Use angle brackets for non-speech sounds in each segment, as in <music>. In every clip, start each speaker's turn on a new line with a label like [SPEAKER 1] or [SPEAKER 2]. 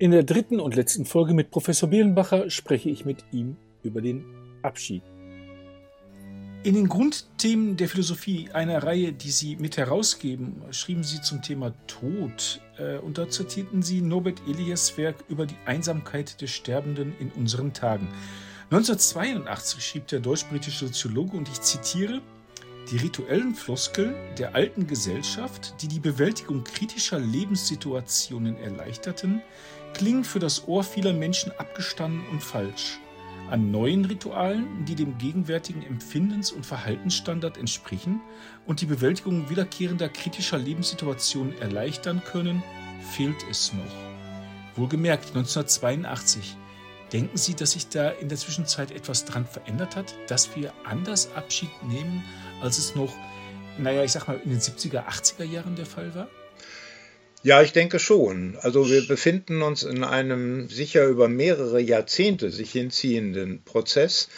[SPEAKER 1] In der dritten und letzten Folge mit Professor Bielenbacher spreche ich mit ihm über den Abschied. In den Grundthemen der Philosophie, einer Reihe, die Sie mit herausgeben, schrieben Sie zum Thema Tod äh, und dort zitierten Sie Norbert Elias Werk über die Einsamkeit des Sterbenden in unseren Tagen. 1982 schrieb der deutsch-britische Soziologe, und ich zitiere, die rituellen Floskeln der alten Gesellschaft, die die Bewältigung kritischer Lebenssituationen erleichterten, klingen für das Ohr vieler Menschen abgestanden und falsch. An neuen Ritualen, die dem gegenwärtigen Empfindens- und Verhaltensstandard entsprechen und die Bewältigung wiederkehrender kritischer Lebenssituationen erleichtern können, fehlt es noch. Wohlgemerkt 1982. Denken Sie, dass sich da in der Zwischenzeit etwas dran verändert hat, dass wir anders Abschied nehmen, als es noch, naja, ich sag mal, in den 70er, 80er Jahren der Fall war?
[SPEAKER 2] Ja, ich denke schon. Also wir befinden uns in einem sicher über mehrere Jahrzehnte sich hinziehenden Prozess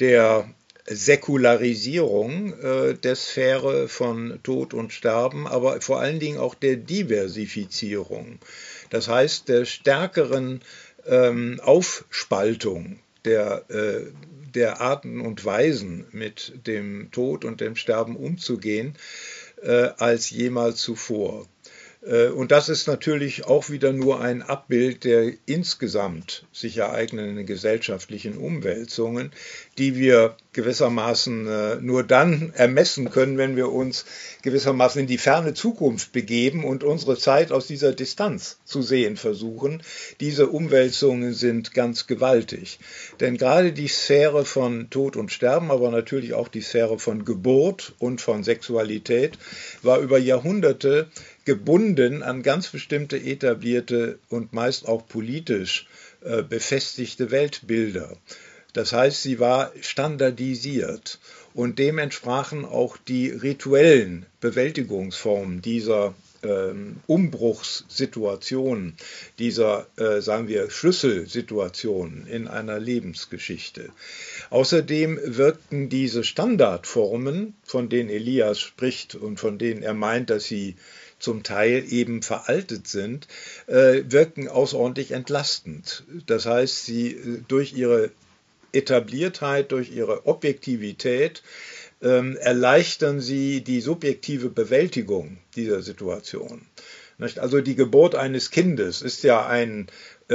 [SPEAKER 2] der Säkularisierung äh, der Sphäre von Tod und Sterben, aber vor allen Dingen auch der Diversifizierung. Das heißt, der stärkeren ähm, Aufspaltung der, äh, der Arten und Weisen, mit dem Tod und dem Sterben umzugehen, äh, als jemals zuvor. Äh, und das ist natürlich auch wieder nur ein Abbild der insgesamt sich ereignenden gesellschaftlichen Umwälzungen, die wir gewissermaßen äh, nur dann ermessen können, wenn wir uns gewissermaßen in die ferne Zukunft begeben und unsere Zeit aus dieser Distanz zu sehen versuchen. Diese Umwälzungen sind ganz gewaltig. Denn gerade die Sphäre von Tod und Sterben, aber natürlich auch die Sphäre von Geburt und von Sexualität war über Jahrhunderte gebunden an ganz bestimmte etablierte und meist auch politisch äh, befestigte Weltbilder. Das heißt, sie war standardisiert und dem entsprachen auch die rituellen Bewältigungsformen dieser ähm, Umbruchssituationen, dieser, äh, sagen wir, Schlüsselsituationen in einer Lebensgeschichte. Außerdem wirkten diese Standardformen, von denen Elias spricht und von denen er meint, dass sie zum Teil eben veraltet sind, äh, wirken außerordentlich entlastend. Das heißt, sie äh, durch ihre Etabliertheit, durch ihre Objektivität ähm, erleichtern sie die subjektive Bewältigung dieser Situation. Also die Geburt eines Kindes ist ja ein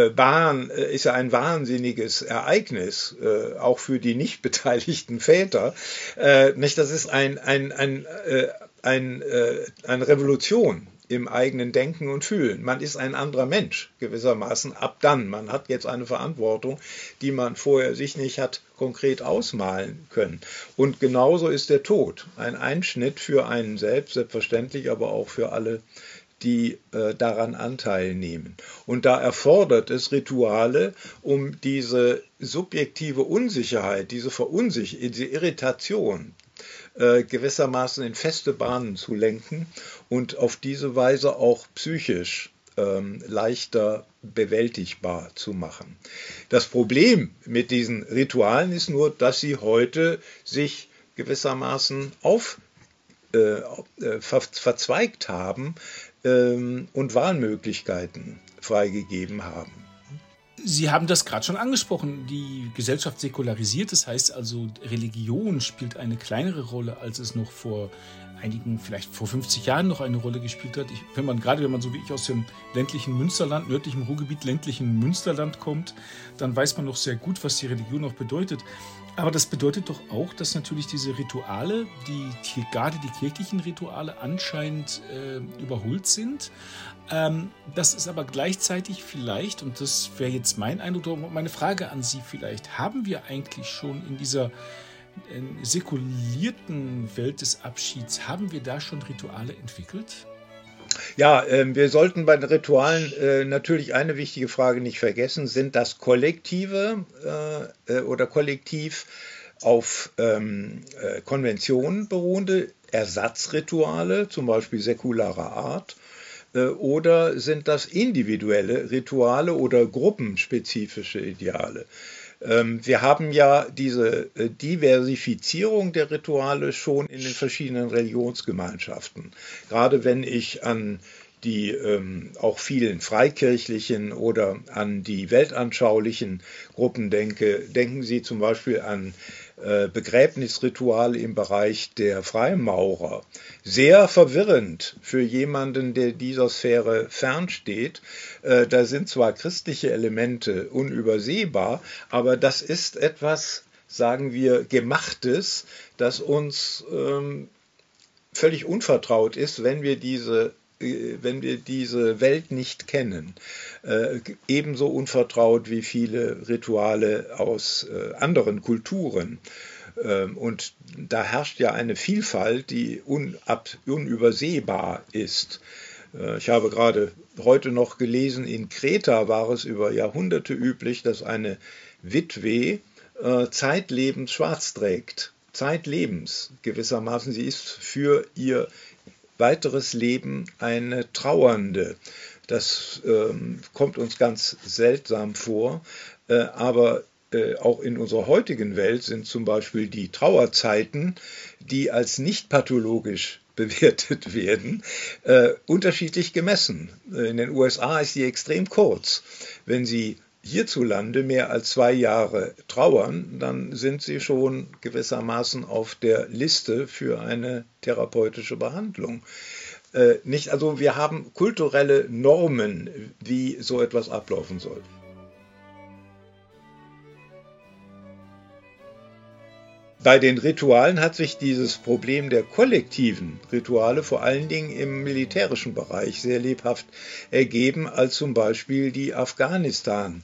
[SPEAKER 2] Bahn, äh, ist ja ein wahnsinniges Ereignis, äh, auch für die nicht beteiligten Väter. Äh? Das ist ein, ein, ein, äh, ein, äh, eine Revolution im eigenen Denken und Fühlen. Man ist ein anderer Mensch gewissermaßen ab dann. Man hat jetzt eine Verantwortung, die man vorher sich nicht hat konkret ausmalen können. Und genauso ist der Tod ein Einschnitt für einen selbst, selbstverständlich, aber auch für alle, die äh, daran Anteil nehmen. Und da erfordert es Rituale, um diese subjektive Unsicherheit, diese Verunsicherung, diese Irritation, äh, gewissermaßen in feste Bahnen zu lenken und auf diese Weise auch psychisch ähm, leichter bewältigbar zu machen. Das Problem mit diesen Ritualen ist nur, dass sie heute sich gewissermaßen auf äh, äh ver verzweigt haben und Wahlmöglichkeiten freigegeben haben.
[SPEAKER 1] Sie haben das gerade schon angesprochen. Die Gesellschaft säkularisiert, das heißt also, Religion spielt eine kleinere Rolle, als es noch vor einigen, vielleicht vor 50 Jahren noch eine Rolle gespielt hat. Ich, wenn man gerade, wenn man so wie ich aus dem ländlichen Münsterland, nördlichen Ruhrgebiet, ländlichen Münsterland kommt, dann weiß man noch sehr gut, was die Religion noch bedeutet. Aber das bedeutet doch auch, dass natürlich diese Rituale, die gerade die kirchlichen Rituale anscheinend äh, überholt sind. Ähm, das ist aber gleichzeitig vielleicht, und das wäre jetzt mein Eindruck, meine Frage an Sie vielleicht, haben wir eigentlich schon in dieser säkulierten Welt des Abschieds, haben wir da schon Rituale entwickelt?
[SPEAKER 2] Ja, äh, wir sollten bei den Ritualen äh, natürlich eine wichtige Frage nicht vergessen. Sind das kollektive äh, äh oder kollektiv auf ähm, äh, Konventionen beruhende Ersatzrituale, zum Beispiel säkularer Art? Oder sind das individuelle Rituale oder gruppenspezifische Ideale? Ähm, wir haben ja diese äh, Diversifizierung der Rituale schon in den verschiedenen Religionsgemeinschaften. Gerade wenn ich an die ähm, auch vielen freikirchlichen oder an die weltanschaulichen Gruppen denke. Denken Sie zum Beispiel an äh, Begräbnisrituale im Bereich der Freimaurer. Sehr verwirrend für jemanden, der dieser Sphäre fernsteht. Äh, da sind zwar christliche Elemente unübersehbar, aber das ist etwas, sagen wir, gemachtes, das uns ähm, völlig unvertraut ist, wenn wir diese wenn wir diese Welt nicht kennen, äh, ebenso unvertraut wie viele Rituale aus äh, anderen Kulturen. Ähm, und da herrscht ja eine Vielfalt, die unab, unübersehbar ist. Äh, ich habe gerade heute noch gelesen, in Kreta war es über Jahrhunderte üblich, dass eine Witwe äh, zeitlebens schwarz trägt. Zeitlebens gewissermaßen. Sie ist für ihr weiteres Leben eine Trauernde. Das ähm, kommt uns ganz seltsam vor, äh, aber äh, auch in unserer heutigen Welt sind zum Beispiel die Trauerzeiten, die als nicht pathologisch <laughs> bewertet werden, äh, unterschiedlich gemessen. In den USA ist sie extrem kurz. Wenn Sie hierzulande mehr als zwei Jahre trauern, dann sind sie schon gewissermaßen auf der Liste für eine therapeutische Behandlung. Äh, nicht, also wir haben kulturelle Normen, wie so etwas ablaufen soll. Bei den Ritualen hat sich dieses Problem der kollektiven Rituale vor allen Dingen im militärischen Bereich sehr lebhaft ergeben, als zum Beispiel die Afghanistan.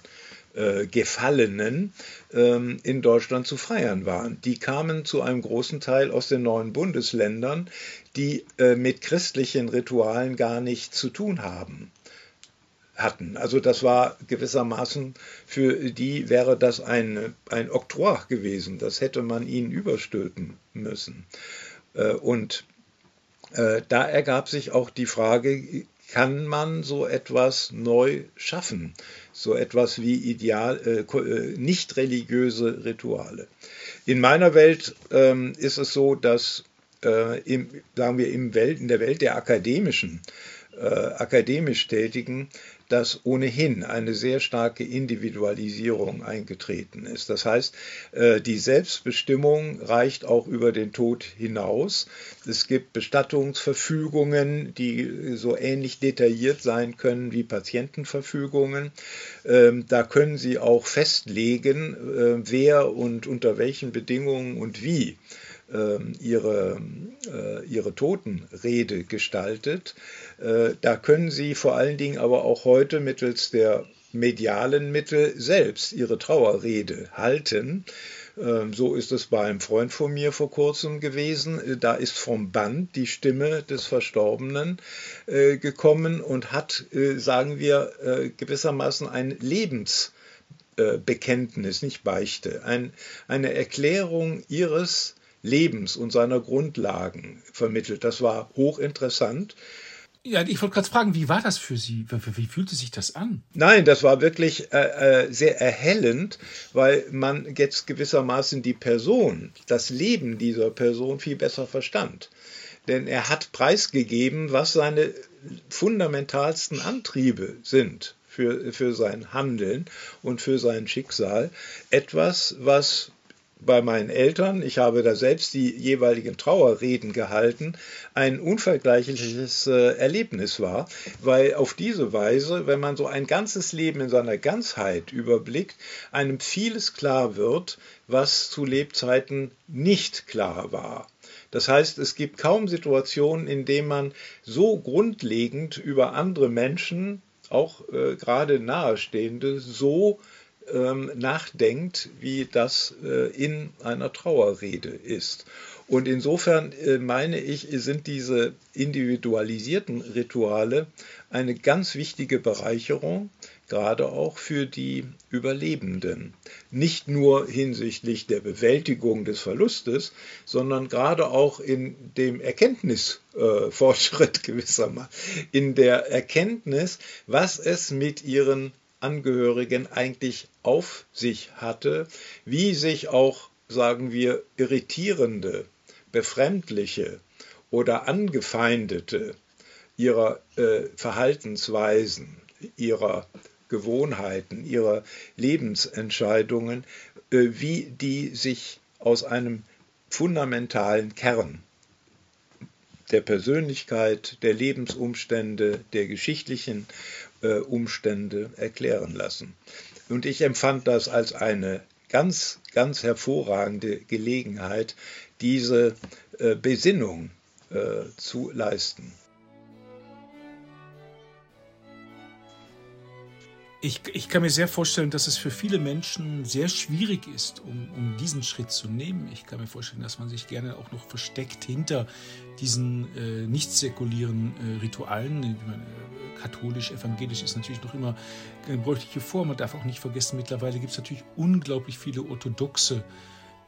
[SPEAKER 2] Gefallenen ähm, in Deutschland zu feiern waren. Die kamen zu einem großen Teil aus den neuen Bundesländern, die äh, mit christlichen Ritualen gar nichts zu tun haben hatten. Also das war gewissermaßen für die wäre das ein, ein Oktroi gewesen. Das hätte man ihnen überstülpen müssen. Äh, und äh, da ergab sich auch die Frage, kann man so etwas neu schaffen? So etwas wie ideal, äh, äh nicht religiöse Rituale. In meiner Welt ähm, ist es so, dass äh, im, sagen wir, im Welt, in der Welt der akademischen äh, akademisch Tätigen dass ohnehin eine sehr starke Individualisierung eingetreten ist. Das heißt, äh, die Selbstbestimmung reicht auch über den Tod hinaus. Es gibt Bestattungsverfügungen, die so ähnlich detailliert sein können wie Patientenverfügungen. Ähm, da können Sie auch festlegen, äh, wer und unter welchen Bedingungen und wie ihre, äh, ihre Totenrede gestaltet. Äh, da können Sie vor allen Dingen aber auch heute mittels der medialen Mittel selbst Ihre Trauerrede halten. Ähm, so ist es bei einem Freund von mir vor kurzem gewesen. Da ist vom Band die Stimme des Verstorbenen äh, gekommen und hat, sagen wir, gewissermaßen ein Lebensbekenntnis, nicht Beichte, ein, eine Erklärung ihres Lebens und seiner Grundlagen vermittelt. Das war hochinteressant.
[SPEAKER 1] Ja, ich wollte gerade fragen, wie war das für Sie? Wie, fühlte sich das an?
[SPEAKER 2] Nein, das war wirklich äh, äh, sehr erhellend, weil man jetzt gewissermaßen die Person, das Leben dieser Person viel besser verstand. Denn er hat preisgegeben, was seine fundamentalsten Antriebe sind für, für sein Handeln und für sein Schicksal. Etwas, was bei meinen Eltern, ich habe da selbst die jeweiligen Trauerreden gehalten, ein unvergleichliches äh, Erlebnis war, weil auf diese Weise, wenn man so ein ganzes Leben in seiner Ganzheit überblickt, einem vieles klar wird, was zu Lebzeiten nicht klar war. Das heißt, es gibt kaum Situationen, in denen man so grundlegend über andere Menschen, auch äh, gerade Nahestehende, so ähm, nachdenkt, wie das äh, in einer Trauerrede ist. Und insofern äh, meine ich, sind diese individualisierten Rituale eine ganz wichtige Bereicherung, gerade auch für die Überlebenden. Nicht nur hinsichtlich der Bewältigung des Verlustes, sondern gerade auch in dem Erkenntnisfortschritt äh, <laughs> gewissermaßen, in der Erkenntnis, was es mit ihren Angehörigen eigentlich auf sich hatte, wie sich auch, sagen wir, irritierende, befremdliche oder angefeindete ihrer äh, Verhaltensweisen, ihrer Gewohnheiten, ihrer Lebensentscheidungen, äh, wie die sich aus einem fundamentalen Kern der Persönlichkeit, der Lebensumstände, der geschichtlichen Umstände erklären lassen. Und ich empfand das als eine ganz, ganz hervorragende Gelegenheit, diese äh, Besinnung äh, zu leisten.
[SPEAKER 1] Ich, ich kann mir sehr vorstellen, dass es für viele Menschen sehr schwierig ist, um, um diesen Schritt zu nehmen. Ich kann mir vorstellen, dass man sich gerne auch noch versteckt hinter diesen äh, nicht säkulären äh, Ritualen. Äh, katholisch, evangelisch ist natürlich noch immer eine bräuchliche Form. Man darf auch nicht vergessen, mittlerweile gibt es natürlich unglaublich viele orthodoxe äh,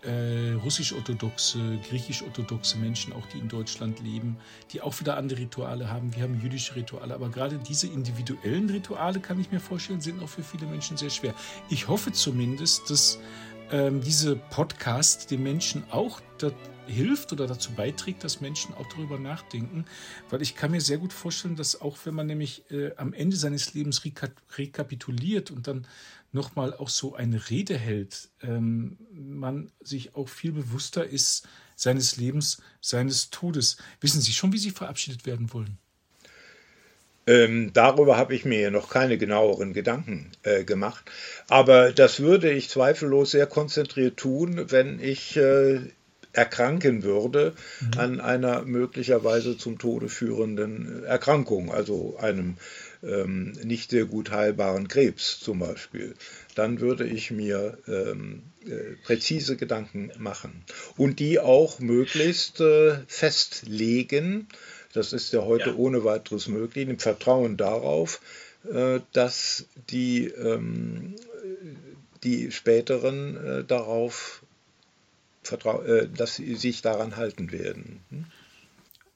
[SPEAKER 1] russisch-orthodoxe, griechisch-orthodoxe Menschen, auch die in Deutschland leben, die auch wieder andere Rituale haben. Wir haben jüdische Rituale, aber gerade diese individuellen Rituale, kann ich mir vorstellen, sind auch für viele Menschen sehr schwer. Ich hoffe zumindest, dass ähm, diese Podcast den Menschen auch hilft oder dazu beiträgt, dass Menschen auch darüber nachdenken, weil ich kann mir sehr gut vorstellen, dass auch wenn man nämlich äh, am Ende seines Lebens rekapituliert und dann nochmal auch so eine Rede hält, ähm, man sich auch viel bewusster ist seines Lebens, seines Todes. Wissen Sie schon, wie Sie verabschiedet werden wollen?
[SPEAKER 2] Ähm, darüber habe ich mir noch keine genaueren Gedanken äh, gemacht. Aber das würde ich zweifellos sehr konzentriert tun, wenn ich äh, erkranken würde mhm. an einer möglicherweise zum Tode führenden Erkrankung, also einem ähm, nicht sehr gut heilbaren Krebs zum Beispiel, dann würde ich mir ähm, äh, präzise Gedanken machen und die auch möglichst äh, festlegen. Das ist ja heute ja. ohne weiteres möglich, im Vertrauen darauf, äh, dass die, ähm, die späteren äh, darauf äh, dass sie sich daran halten werden. Hm?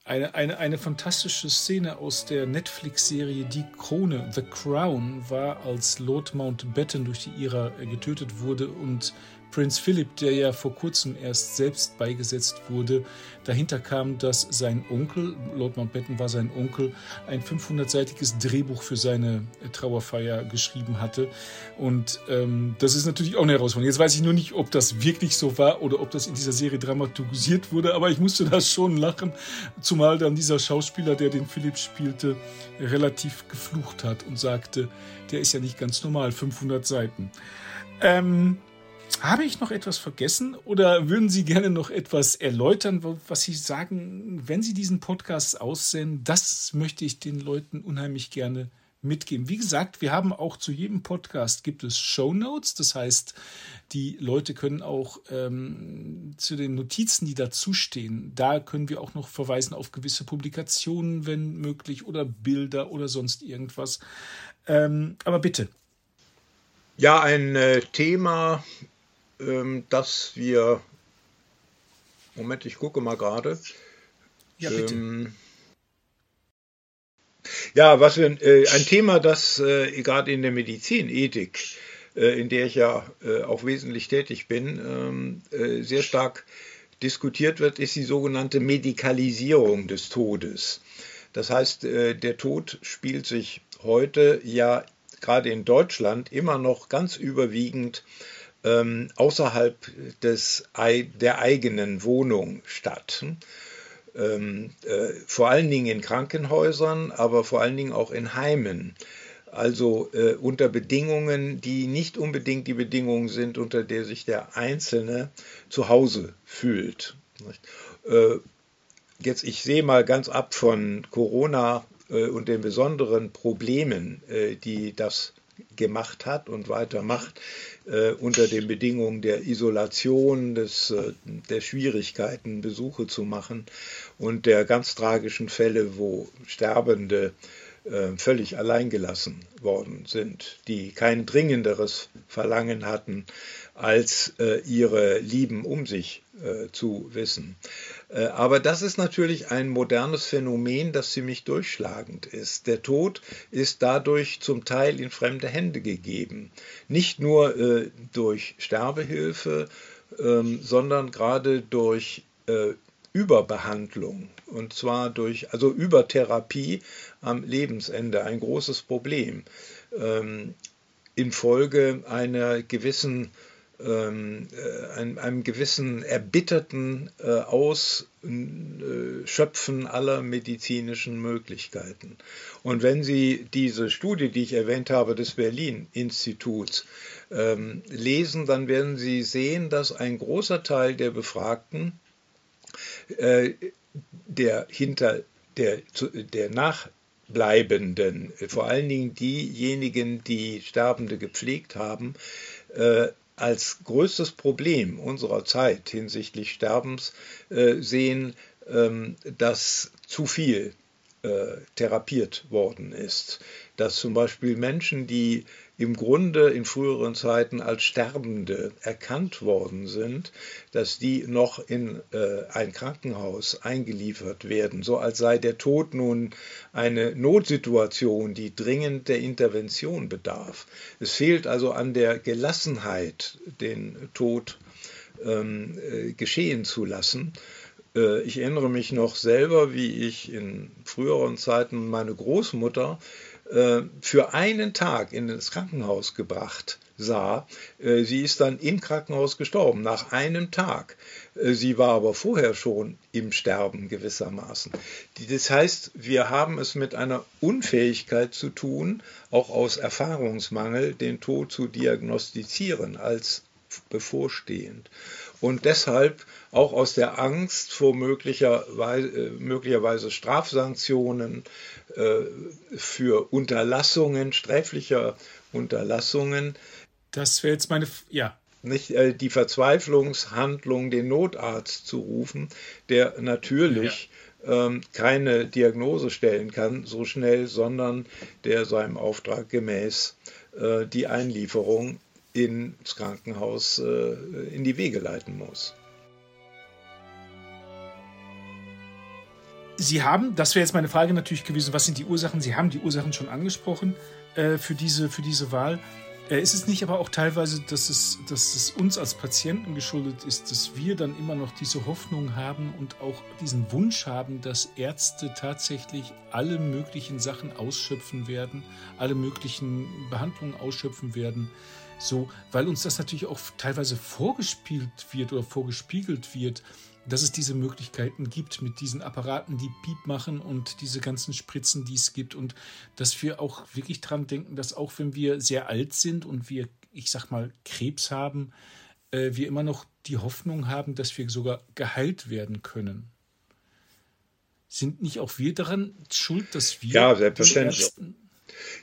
[SPEAKER 1] Eine, eine, eine fantastische Szene aus der Netflix-Serie Die Krone, The Crown, war, als Lord Mountbatten durch die IRA getötet wurde und Prinz Philipp, der ja vor kurzem erst selbst beigesetzt wurde, dahinter kam, dass sein Onkel, Lord Mountbatten war sein Onkel, ein 500-seitiges Drehbuch für seine Trauerfeier geschrieben hatte. Und ähm, das ist natürlich auch eine Herausforderung. Jetzt weiß ich nur nicht, ob das wirklich so war oder ob das in dieser Serie dramatisiert wurde, aber ich musste <laughs> da schon lachen, zumal dann dieser Schauspieler, der den Philipp spielte, relativ geflucht hat und sagte, der ist ja nicht ganz normal, 500 Seiten. Ähm, habe ich noch etwas vergessen oder würden Sie gerne noch etwas erläutern, was Sie sagen, wenn Sie diesen Podcast aussenden? Das möchte ich den Leuten unheimlich gerne mitgeben. Wie gesagt, wir haben auch zu jedem Podcast gibt es Show Notes. Das heißt, die Leute können auch ähm, zu den Notizen, die dazustehen, da können wir auch noch verweisen auf gewisse Publikationen, wenn möglich, oder Bilder oder sonst irgendwas. Ähm, aber bitte.
[SPEAKER 2] Ja, ein äh, Thema, dass wir. Moment, ich gucke mal gerade.
[SPEAKER 1] Ja, bitte. Ähm,
[SPEAKER 2] ja, was wir, äh, ein Thema, das äh, gerade in der Medizinethik, äh, in der ich ja äh, auch wesentlich tätig bin, ähm, äh, sehr stark diskutiert wird, ist die sogenannte Medikalisierung des Todes. Das heißt, äh, der Tod spielt sich heute ja gerade in Deutschland immer noch ganz überwiegend ähm, außerhalb des, der eigenen Wohnung statt. Ähm, äh, vor allen Dingen in Krankenhäusern, aber vor allen Dingen auch in Heimen. Also äh, unter Bedingungen, die nicht unbedingt die Bedingungen sind, unter der sich der Einzelne zu Hause fühlt. Äh, jetzt, ich sehe mal ganz ab von Corona äh, und den besonderen Problemen, äh, die das gemacht hat und weitermacht, äh, unter den Bedingungen der Isolation, des, äh, der Schwierigkeiten, Besuche zu machen und der ganz tragischen Fälle, wo Sterbende völlig alleingelassen worden sind, die kein dringenderes Verlangen hatten, als äh, ihre Lieben um sich äh, zu wissen. Äh, aber das ist natürlich ein modernes Phänomen, das ziemlich durchschlagend ist. Der Tod ist dadurch zum Teil in fremde Hände gegeben. Nicht nur äh, durch Sterbehilfe, ähm, sondern gerade durch äh, Überbehandlung. Und zwar durch, also Übertherapie am Lebensende, ein großes Problem. Ähm, infolge einer gewissen ähm, äh, einem, einem, gewissen erbitterten äh, Ausschöpfen aller medizinischen Möglichkeiten. Und wenn Sie diese Studie, die ich erwähnt habe, des Berlin-Instituts ähm, lesen, dann werden Sie sehen, dass ein großer Teil der Befragten, äh, der hinter der, der Nachbleibenden, vor allen Dingen diejenigen, die Sterbende gepflegt haben, äh, als größtes Problem unserer Zeit hinsichtlich Sterbens äh, sehen, ähm, dass zu viel äh, therapiert worden ist. Dass zum Beispiel Menschen, die im Grunde in früheren Zeiten als Sterbende erkannt worden sind, dass die noch in äh, ein Krankenhaus eingeliefert werden, so als sei der Tod nun eine Notsituation, die dringend der Intervention bedarf. Es fehlt also an der Gelassenheit, den Tod ähm, äh, geschehen zu lassen. Äh, ich erinnere mich noch selber, wie ich in früheren Zeiten meine Großmutter für einen Tag in das Krankenhaus gebracht sah. Äh, sie ist dann im Krankenhaus gestorben, nach einem Tag. Äh, sie war aber vorher schon im Sterben gewissermaßen. Das heißt, wir haben es mit einer Unfähigkeit zu tun, auch aus Erfahrungsmangel den Tod zu diagnostizieren als bevorstehend. Und deshalb auch aus der Angst vor möglicherweise, möglicherweise Strafsanktionen, äh, für Unterlassungen, sträflicher Unterlassungen.
[SPEAKER 1] Das wäre jetzt meine, ja.
[SPEAKER 2] Nicht äh, die Verzweiflungshandlung, den Notarzt zu rufen, der natürlich ja. ähm, keine Diagnose stellen kann so schnell, sondern der seinem Auftrag gemäß äh, die Einlieferung ins Krankenhaus äh, in die Wege leiten muss.
[SPEAKER 1] Sie haben, das wäre jetzt meine Frage natürlich gewesen, was sind die Ursachen? Sie haben die Ursachen schon angesprochen äh, für, diese, für diese Wahl. Äh, ist es nicht aber auch teilweise, dass es, dass es uns als Patienten geschuldet ist, dass wir dann immer noch diese Hoffnung haben und auch diesen Wunsch haben, dass Ärzte tatsächlich alle möglichen Sachen ausschöpfen werden, alle möglichen Behandlungen ausschöpfen werden? So, weil uns das natürlich auch teilweise vorgespielt wird oder vorgespiegelt wird dass es diese Möglichkeiten gibt mit diesen Apparaten, die Piep machen und diese ganzen Spritzen, die es gibt und dass wir auch wirklich dran denken, dass auch wenn wir sehr alt sind und wir, ich sag mal, Krebs haben, äh, wir immer noch die Hoffnung haben, dass wir sogar geheilt werden können. Sind nicht auch wir daran schuld, dass wir
[SPEAKER 2] ja, selbstverständlich.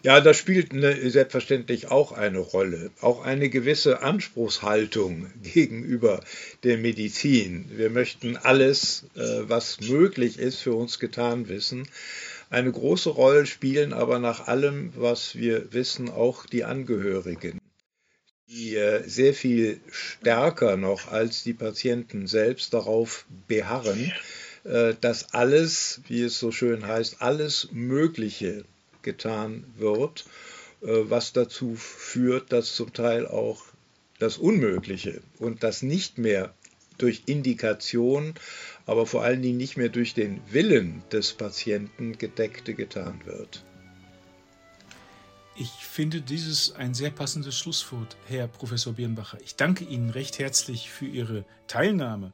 [SPEAKER 2] Ja, das spielt eine, selbstverständlich auch eine Rolle. Auch eine gewisse Anspruchshaltung <laughs> gegenüber der Medizin. Wir möchten alles, äh, was möglich ist, für uns getan wissen. Eine große Rolle spielen aber nach allem, was wir wissen, auch die Angehörigen, die äh, sehr viel stärker noch als die Patienten selbst darauf beharren, äh, dass alles, wie es so schön heißt, alles Mögliche getan wird, äh, was dazu führt, dass zum Teil auch das Unmögliche und das nicht mehr durch Indikation, aber vor allen Dingen nicht mehr durch den Willen des Patienten gedeckte getan wird.
[SPEAKER 1] Ich finde dieses ein sehr passendes Schlusswort, Herr Professor Birnbacher. Ich danke Ihnen recht herzlich für Ihre Teilnahme